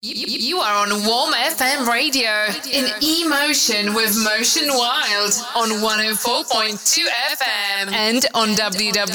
You are on Warm FM radio in emotion with Motion Wild on 104.2 FM and on www.warm.fm.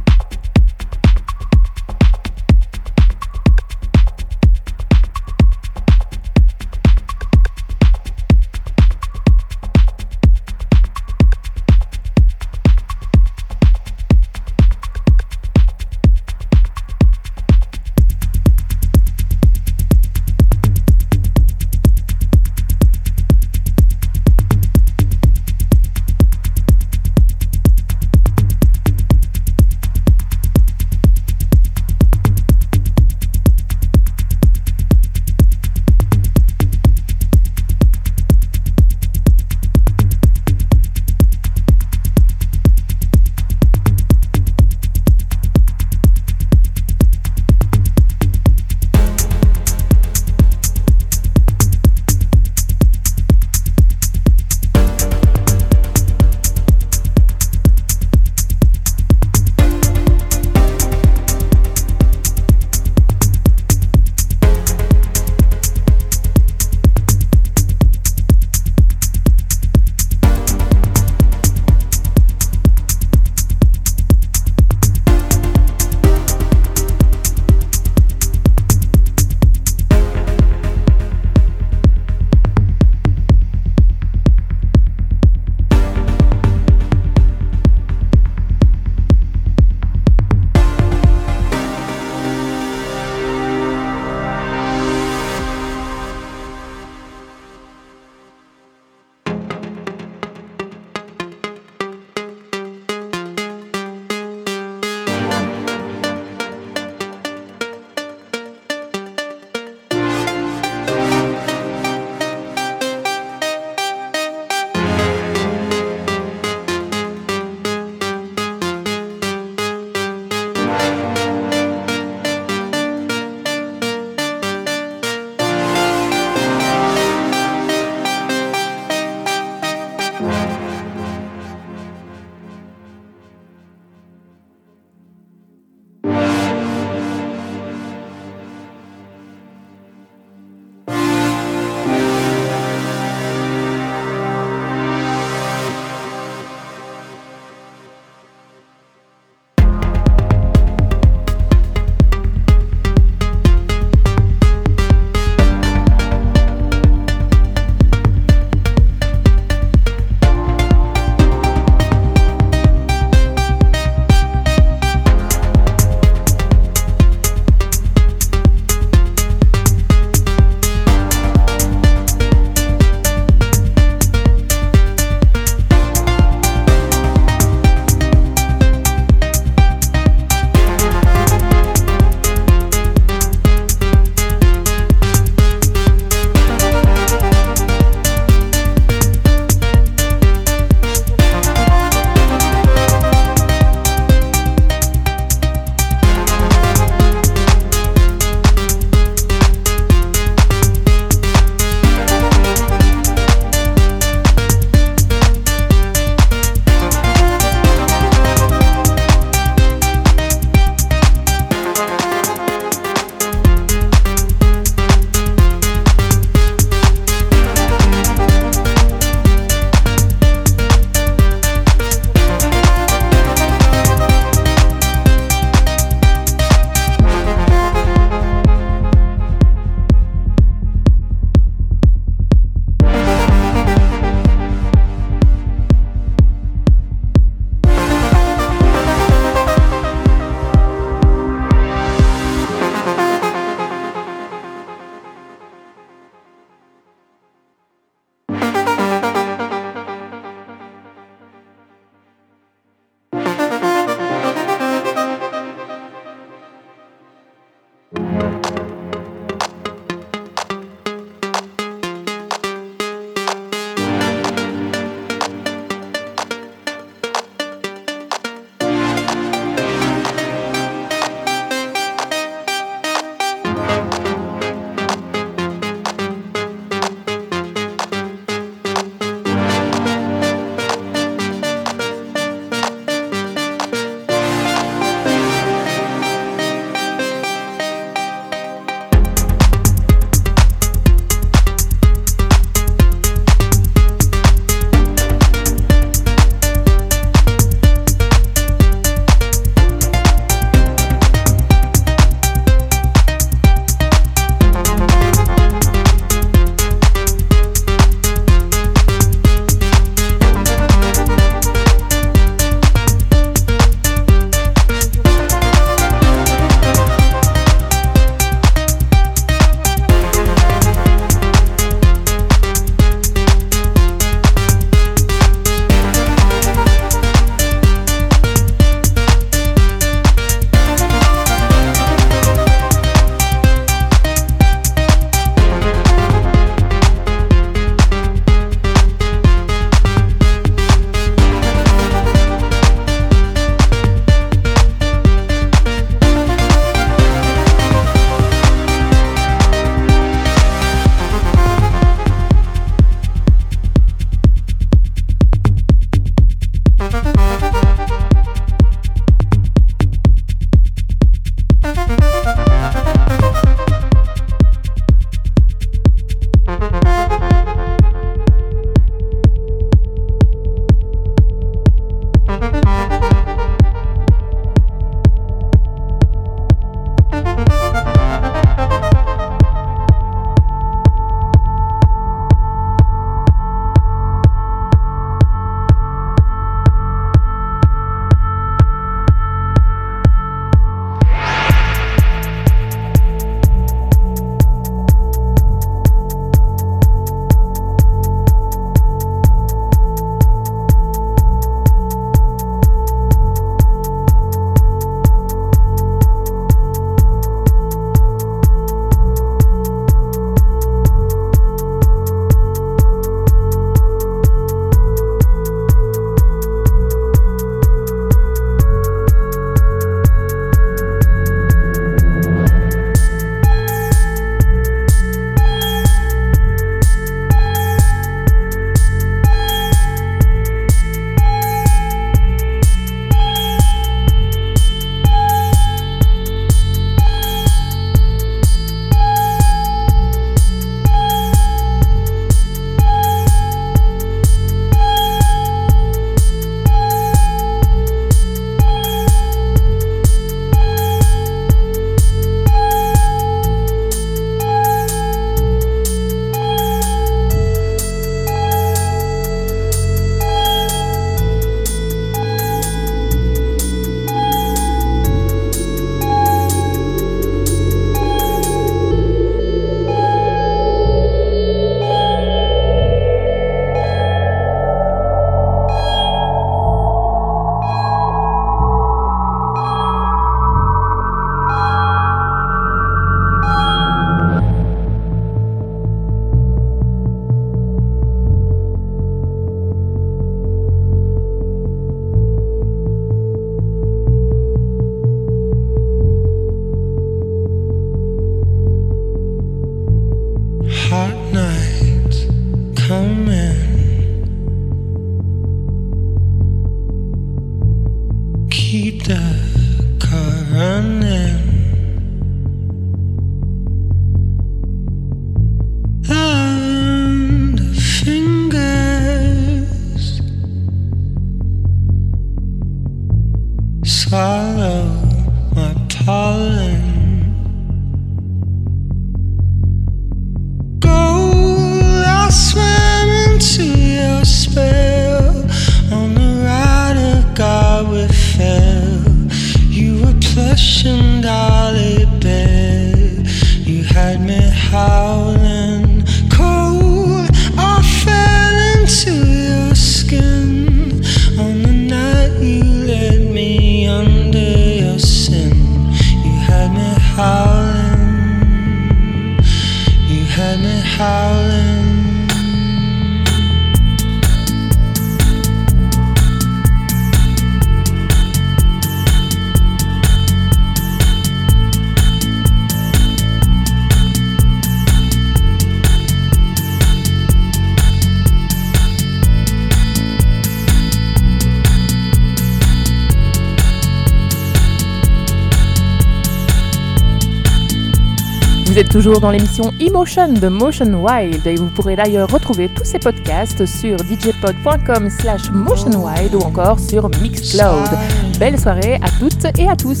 Vous êtes toujours dans l'émission Emotion de Motion Wild et vous pourrez d'ailleurs retrouver tous ces podcasts sur djpod.com slash motionwild ou encore sur Mixcloud. Belle soirée à toutes et à tous.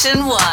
Session 1.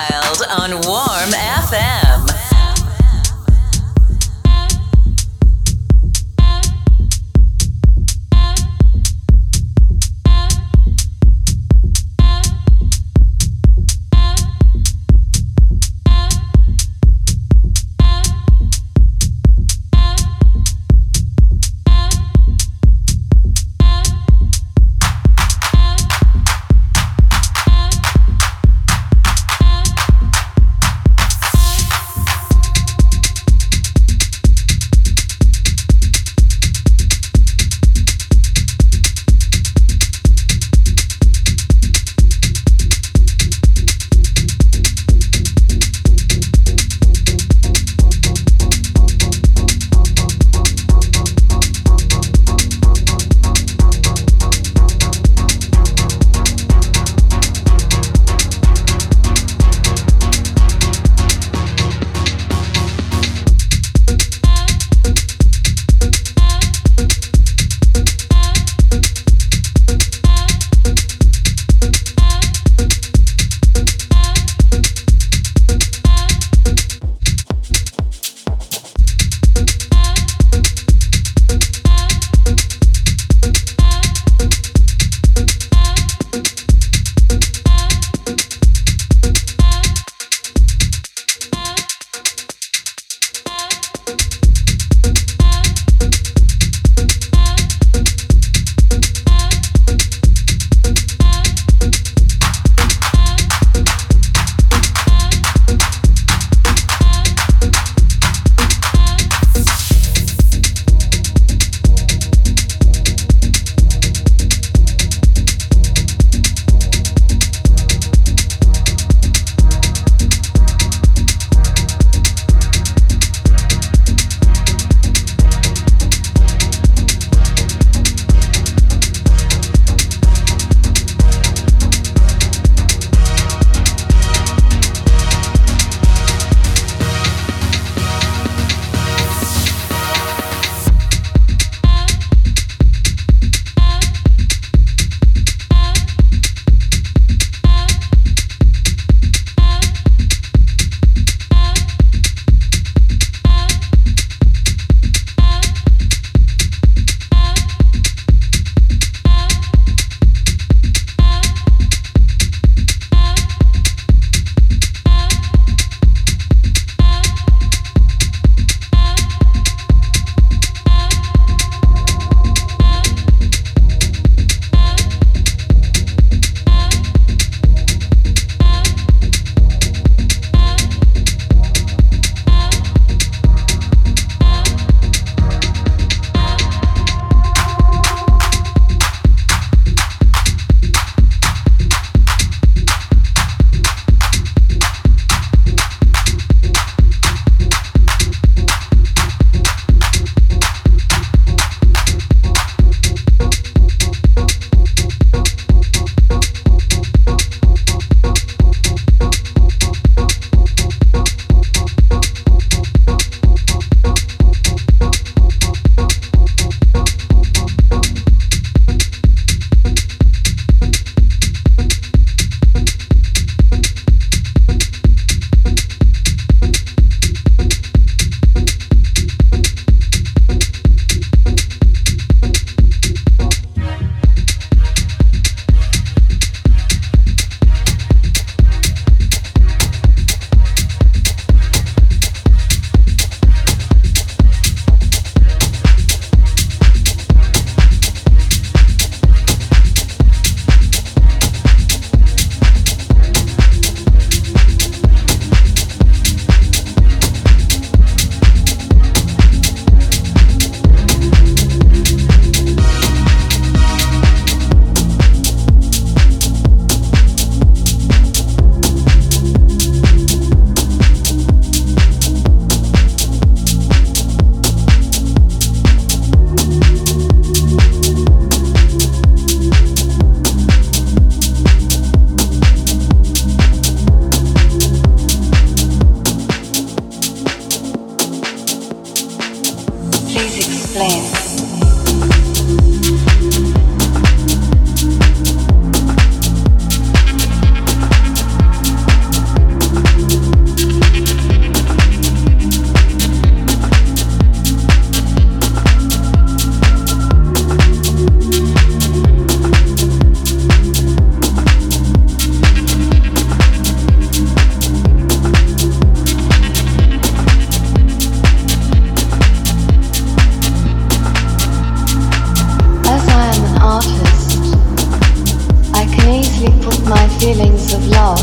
my feelings of love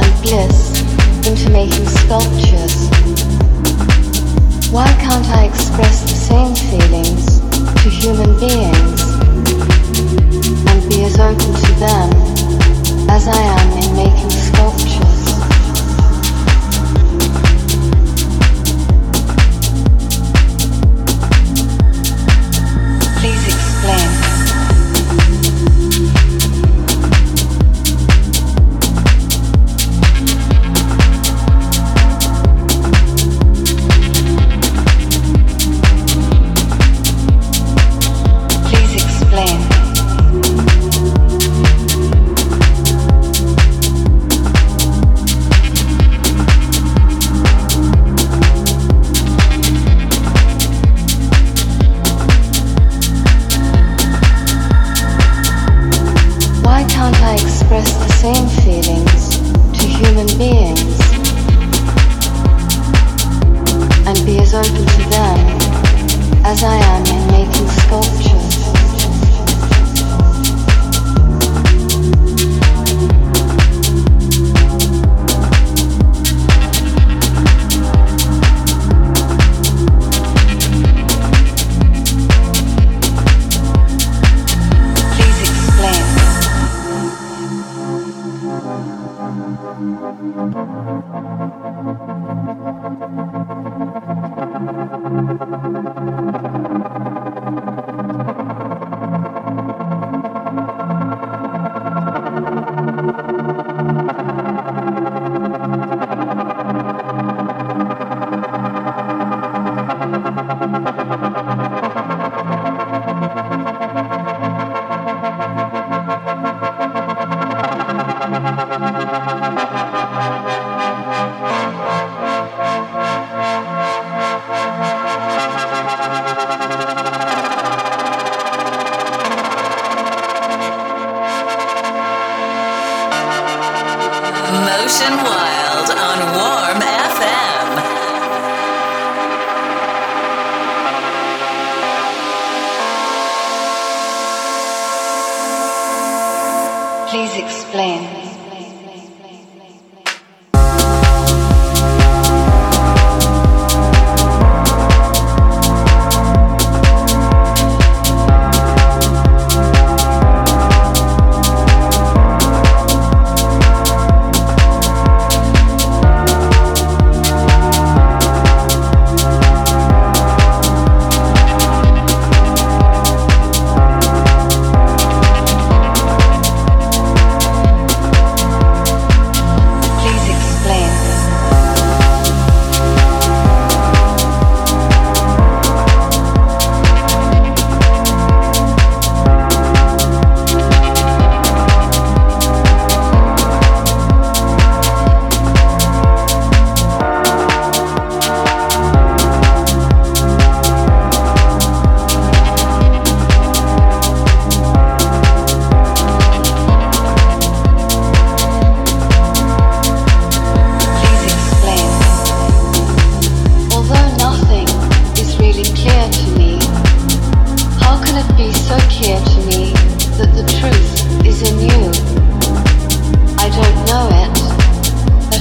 and bliss into making sculptures. Why can't I express the same feelings to human beings and be as open to them as I am in making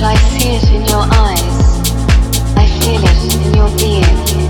I see it in your eyes. I feel it in your being.